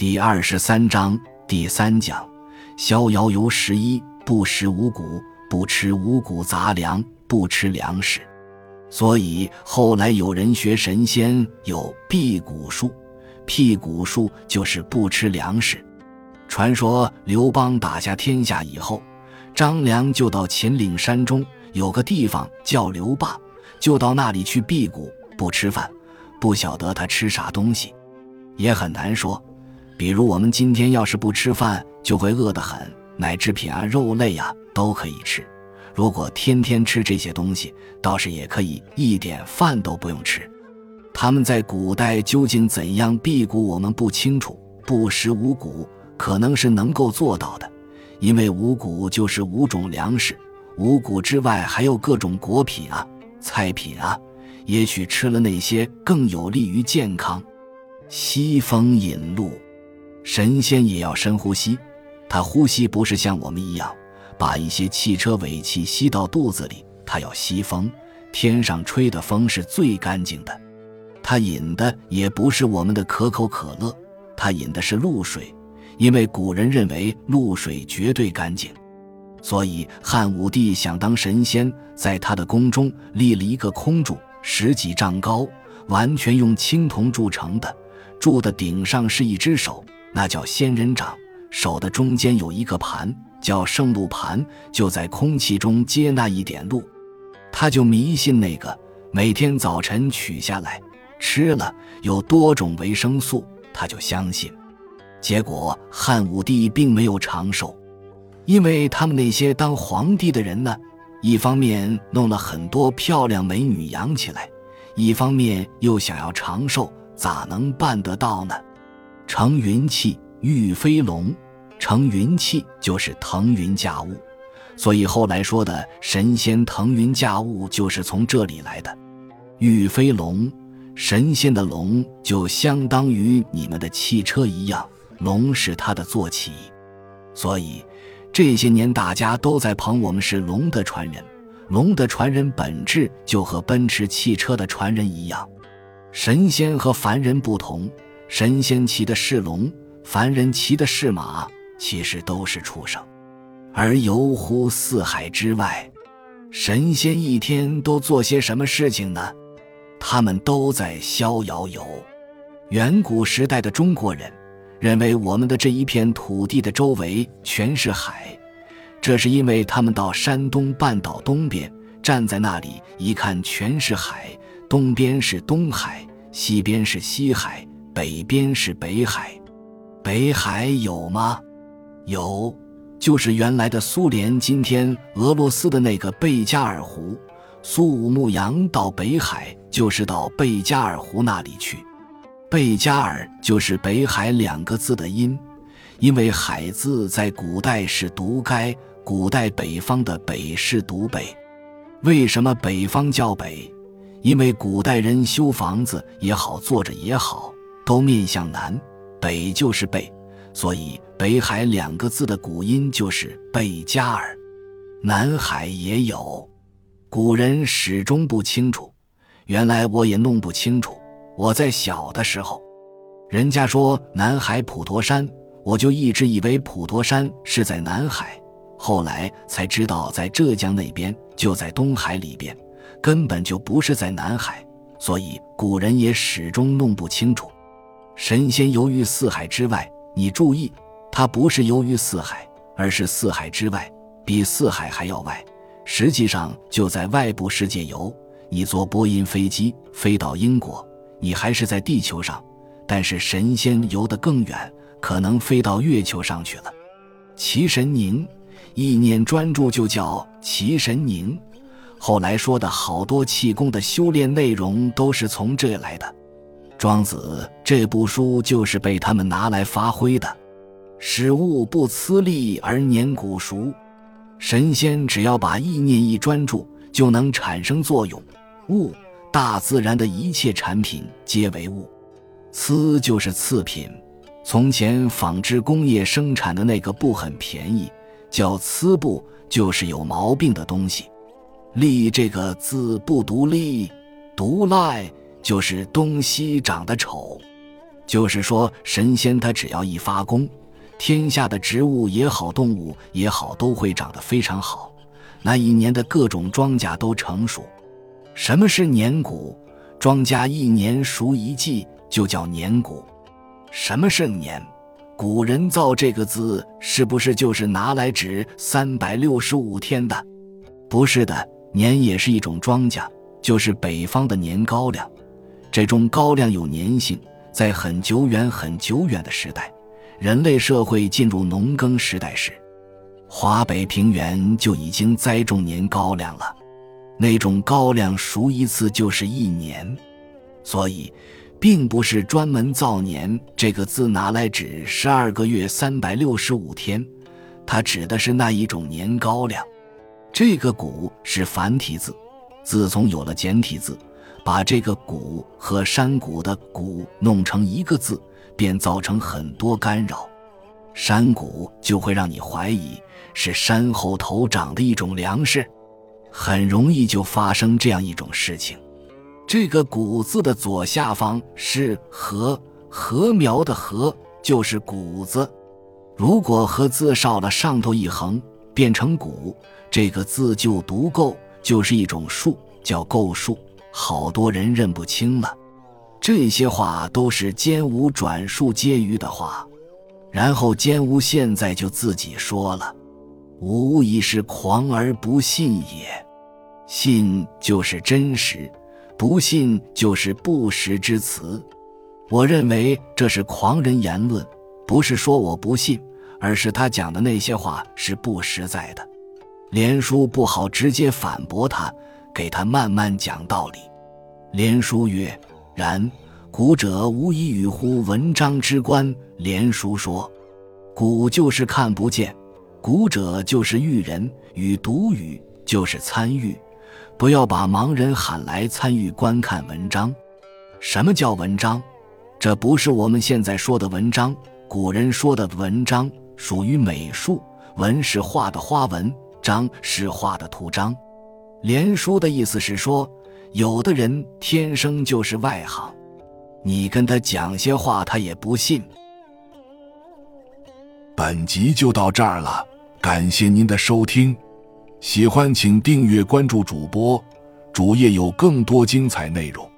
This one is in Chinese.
第二十三章第三讲：逍遥游十一，不食五谷，不吃五谷杂粮，不吃粮食。所以后来有人学神仙有辟谷术，辟谷术就是不吃粮食。传说刘邦打下天下以后，张良就到秦岭山中有个地方叫刘坝，就到那里去辟谷，不吃饭。不晓得他吃啥东西，也很难说。比如我们今天要是不吃饭，就会饿得很，奶制品啊、肉类啊都可以吃。如果天天吃这些东西，倒是也可以一点饭都不用吃。他们在古代究竟怎样辟谷，我们不清楚。不食五谷。可能是能够做到的，因为五谷就是五种粮食，五谷之外还有各种果品啊、菜品啊，也许吃了那些更有利于健康。吸风引路，神仙也要深呼吸，他呼吸不是像我们一样把一些汽车尾气吸到肚子里，他要吸风，天上吹的风是最干净的。他饮的也不是我们的可口可乐，他饮的是露水。因为古人认为露水绝对干净，所以汉武帝想当神仙，在他的宫中立了一个空柱，十几丈高，完全用青铜铸成的。柱的顶上是一只手，那叫仙人掌；手的中间有一个盘，叫圣露盘，就在空气中接纳一点露。他就迷信那个，每天早晨取下来吃了，有多种维生素，他就相信。结果汉武帝并没有长寿，因为他们那些当皇帝的人呢，一方面弄了很多漂亮美女养起来，一方面又想要长寿，咋能办得到呢？乘云气御飞龙，乘云气就是腾云驾雾，所以后来说的神仙腾云驾雾就是从这里来的。御飞龙，神仙的龙就相当于你们的汽车一样。龙是他的坐骑，所以这些年大家都在捧我们是龙的传人。龙的传人本质就和奔驰汽车的传人一样。神仙和凡人不同，神仙骑的是龙，凡人骑的是马，其实都是畜生。而游乎四海之外，神仙一天都做些什么事情呢？他们都在逍遥游。远古时代的中国人。认为我们的这一片土地的周围全是海，这是因为他们到山东半岛东边，站在那里一看全是海，东边是东海，西边是西海，北边是北海。北海有吗？有，就是原来的苏联，今天俄罗斯的那个贝加尔湖。苏武牧羊到北海，就是到贝加尔湖那里去。贝加尔就是北海两个字的音，因为海字在古代是读该，古代北方的北是读北。为什么北方叫北？因为古代人修房子也好，坐着也好，都面向南，北就是北，所以北海两个字的古音就是贝加尔。南海也有，古人始终不清楚，原来我也弄不清楚。我在小的时候，人家说南海普陀山，我就一直以为普陀山是在南海，后来才知道在浙江那边，就在东海里边，根本就不是在南海，所以古人也始终弄不清楚。神仙游于四海之外，你注意，它不是游于四海，而是四海之外，比四海还要外，实际上就在外部世界游。你坐波音飞机飞到英国。你还是在地球上，但是神仙游得更远，可能飞到月球上去了。祈神凝，意念专注就叫祈神凝。后来说的好多气功的修炼内容都是从这来的。庄子这部书就是被他们拿来发挥的。使物不呲力而年古熟，神仙只要把意念一专注，就能产生作用。物。大自然的一切产品皆为物，瓷就是次品。从前纺织工业生产的那个布很便宜，叫疵布，就是有毛病的东西。利这个字不读利，读赖就是东西长得丑。就是说，神仙他只要一发功，天下的植物也好，动物也好，都会长得非常好。那一年的各种庄稼都成熟。什么是年谷？庄稼一年熟一季，就叫年谷。什么是年？古人造这个字，是不是就是拿来指三百六十五天的？不是的，年也是一种庄稼，就是北方的年高粱。这种高粱有粘性，在很久远、很久远的时代，人类社会进入农耕时代时，华北平原就已经栽种年高粱了。那种高粱熟一次就是一年，所以。并不是专门造年这个字拿来指十二个月三百六十五天，它指的是那一种年高粱。这个“谷”是繁体字，自从有了简体字，把这个“谷”和山谷的“谷”弄成一个字，便造成很多干扰。山谷就会让你怀疑是山后头长的一种粮食，很容易就发生这样一种事情。这个“谷”字的左下方是“禾”，禾苗的“禾”就是“谷”子。如果“禾”字少了上头一横，变成“谷”，这个字就读“够”，就是一种树，叫“构树”。好多人认不清了。这些话都是奸吾转述婕妤的话，然后奸吾现在就自己说了：“吾已是狂而不信也，信就是真实。”不信就是不实之词，我认为这是狂人言论，不是说我不信，而是他讲的那些话是不实在的。连叔不好直接反驳他，给他慢慢讲道理。连叔曰：“然，古者无以与乎文章之观。”连叔说：“古就是看不见，古者就是育人，与读语就是参与。”不要把盲人喊来参与观看文章。什么叫文章？这不是我们现在说的文章。古人说的文章属于美术，文是画的花纹，章是画的图章。连叔的意思是说，有的人天生就是外行，你跟他讲些话，他也不信。本集就到这儿了，感谢您的收听。喜欢请订阅关注主播，主页有更多精彩内容。